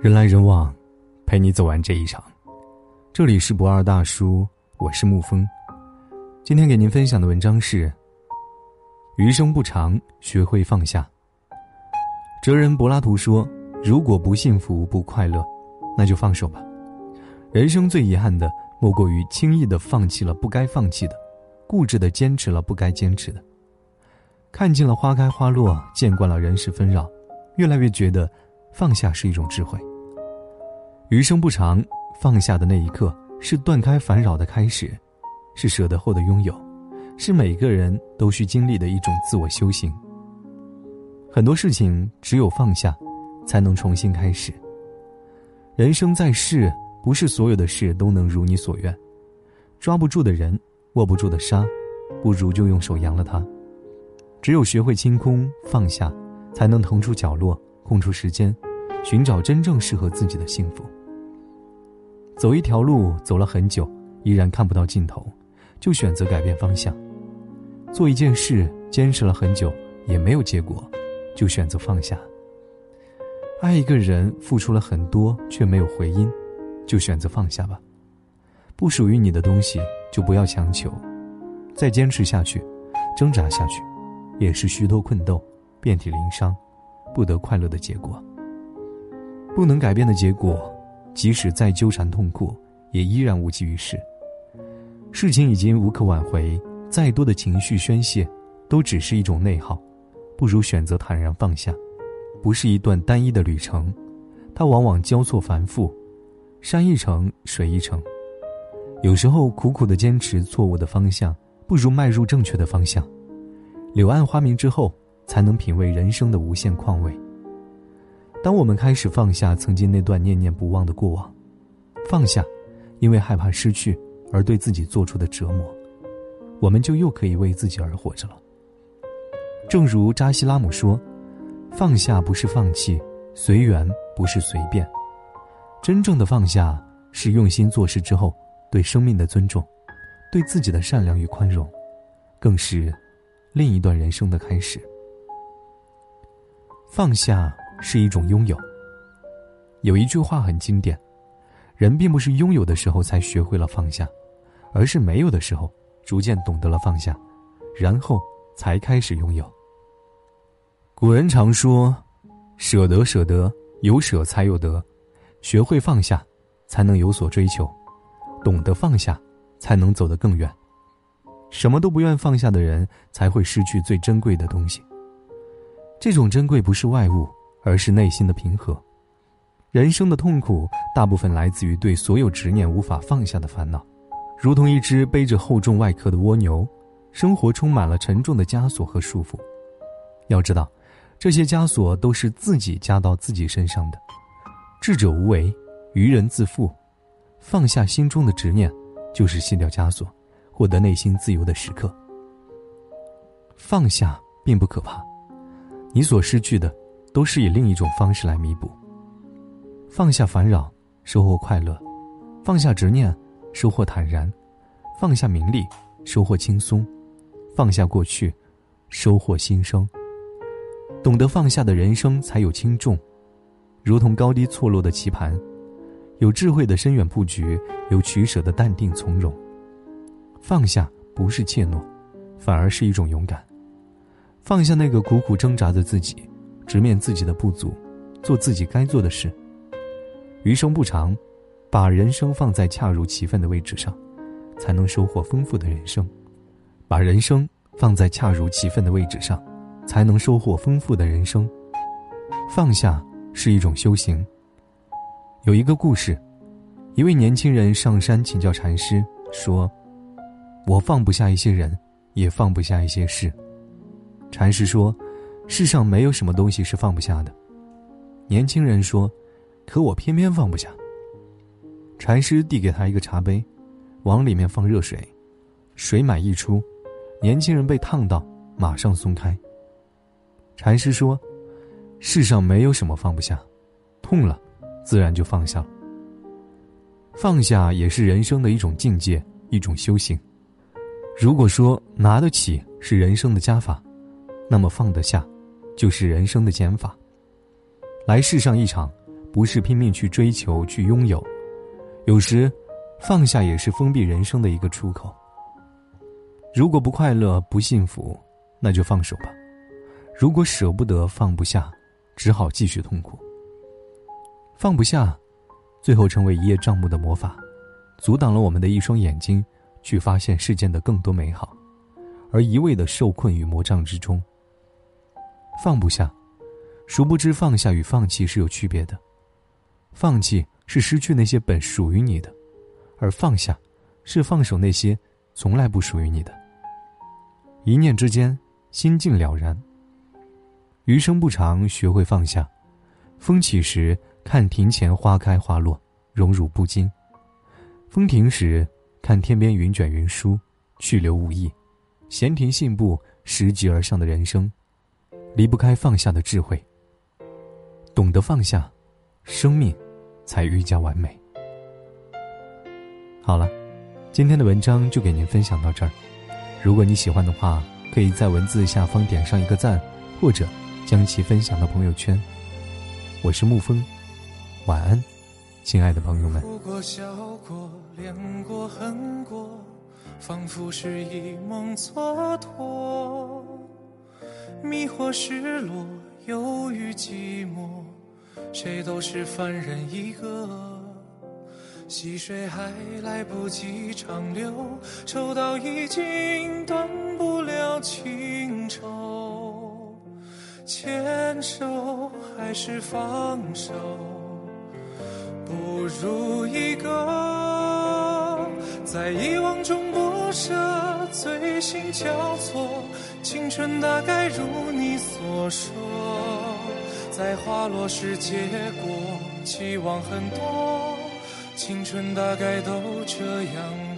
人来人往，陪你走完这一场。这里是不二大叔，我是沐风。今天给您分享的文章是：余生不长，学会放下。哲人柏拉图说：“如果不幸福、不快乐，那就放手吧。人生最遗憾的，莫过于轻易的放弃了不该放弃的，固执的坚持了不该坚持的。看尽了花开花落，见惯了人世纷扰，越来越觉得放下是一种智慧。”余生不长，放下的那一刻是断开烦扰的开始，是舍得后的拥有，是每个人都需经历的一种自我修行。很多事情只有放下，才能重新开始。人生在世，不是所有的事都能如你所愿，抓不住的人，握不住的沙，不如就用手扬了它。只有学会清空放下，才能腾出角落，空出时间，寻找真正适合自己的幸福。走一条路走了很久，依然看不到尽头，就选择改变方向；做一件事坚持了很久也没有结果，就选择放下；爱一个人付出了很多却没有回音，就选择放下吧。不属于你的东西就不要强求，再坚持下去，挣扎下去，也是虚脱困斗，遍体鳞伤，不得快乐的结果。不能改变的结果。即使再纠缠痛苦，也依然无济于事。事情已经无可挽回，再多的情绪宣泄，都只是一种内耗。不如选择坦然放下。不是一段单一的旅程，它往往交错繁复，山一程，水一程。有时候苦苦的坚持错误的方向，不如迈入正确的方向。柳暗花明之后，才能品味人生的无限况味。当我们开始放下曾经那段念念不忘的过往，放下，因为害怕失去而对自己做出的折磨，我们就又可以为自己而活着了。正如扎西拉姆说：“放下不是放弃，随缘不是随便，真正的放下是用心做事之后对生命的尊重，对自己的善良与宽容，更是另一段人生的开始。”放下。是一种拥有。有一句话很经典：人并不是拥有的时候才学会了放下，而是没有的时候逐渐懂得了放下，然后才开始拥有。古人常说：“舍得，舍得，有舍才有得。”学会放下，才能有所追求；懂得放下，才能走得更远。什么都不愿放下的人，才会失去最珍贵的东西。这种珍贵不是外物。而是内心的平和。人生的痛苦大部分来自于对所有执念无法放下的烦恼，如同一只背着厚重外壳的蜗牛，生活充满了沉重的枷锁和束缚。要知道，这些枷锁都是自己加到自己身上的。智者无为，愚人自负。放下心中的执念，就是卸掉枷锁，获得内心自由的时刻。放下并不可怕，你所失去的。都是以另一种方式来弥补。放下烦扰，收获快乐；放下执念，收获坦然；放下名利，收获轻松；放下过去，收获新生。懂得放下的人生才有轻重，如同高低错落的棋盘，有智慧的深远布局，有取舍的淡定从容。放下不是怯懦，反而是一种勇敢。放下那个苦苦挣扎的自己。直面自己的不足，做自己该做的事。余生不长，把人生放在恰如其分的位置上，才能收获丰富的人生。把人生放在恰如其分的位置上，才能收获丰富的人生。放下是一种修行。有一个故事，一位年轻人上山请教禅师，说：“我放不下一些人，也放不下一些事。”禅师说。世上没有什么东西是放不下的，年轻人说：“可我偏偏放不下。”禅师递给他一个茶杯，往里面放热水，水满溢出，年轻人被烫到，马上松开。禅师说：“世上没有什么放不下，痛了，自然就放下了。放下也是人生的一种境界，一种修行。如果说拿得起是人生的加法，那么放得下。”就是人生的减法。来世上一场，不是拼命去追求、去拥有，有时，放下也是封闭人生的一个出口。如果不快乐、不幸福，那就放手吧；如果舍不得、放不下，只好继续痛苦。放不下，最后成为一叶障目的魔法，阻挡了我们的一双眼睛，去发现世间的更多美好，而一味的受困于魔障之中。放不下，殊不知放下与放弃是有区别的。放弃是失去那些本属于你的，而放下，是放手那些从来不属于你的。一念之间，心境了然。余生不长，学会放下。风起时，看庭前花开花落，荣辱不惊；风停时，看天边云卷云舒，去留无意。闲庭信步，拾级而上的人生。离不开放下的智慧。懂得放下，生命才愈加完美。好了，今天的文章就给您分享到这儿。如果你喜欢的话，可以在文字下方点上一个赞，或者将其分享到朋友圈。我是沐风，晚安，亲爱的朋友们。哭过、笑过、恋过、恨过，仿佛是一梦蹉跎。迷惑、失落、忧郁、寂寞，谁都是凡人一个。细水还来不及长流，抽刀已经断不了情愁。牵手还是放手，不如一个在遗忘中不舍，醉心交错。青春大概如你所说，在花落时结果，期望很多，青春大概都这样。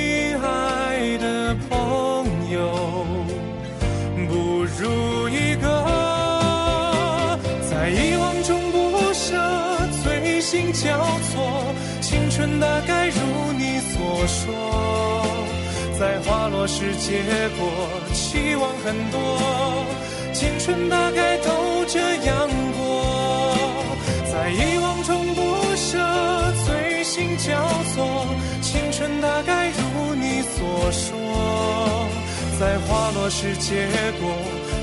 花落时结果，期望很多，青春大概都这样过，在遗忘中不舍，醉心交错，青春大概如你所说，在花落时结果。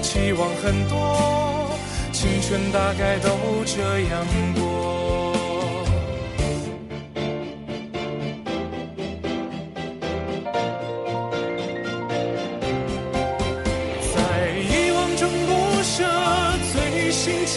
期望很多，青春大概都这样过。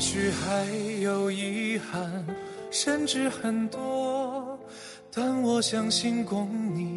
或许还有遗憾，甚至很多，但我相信共你。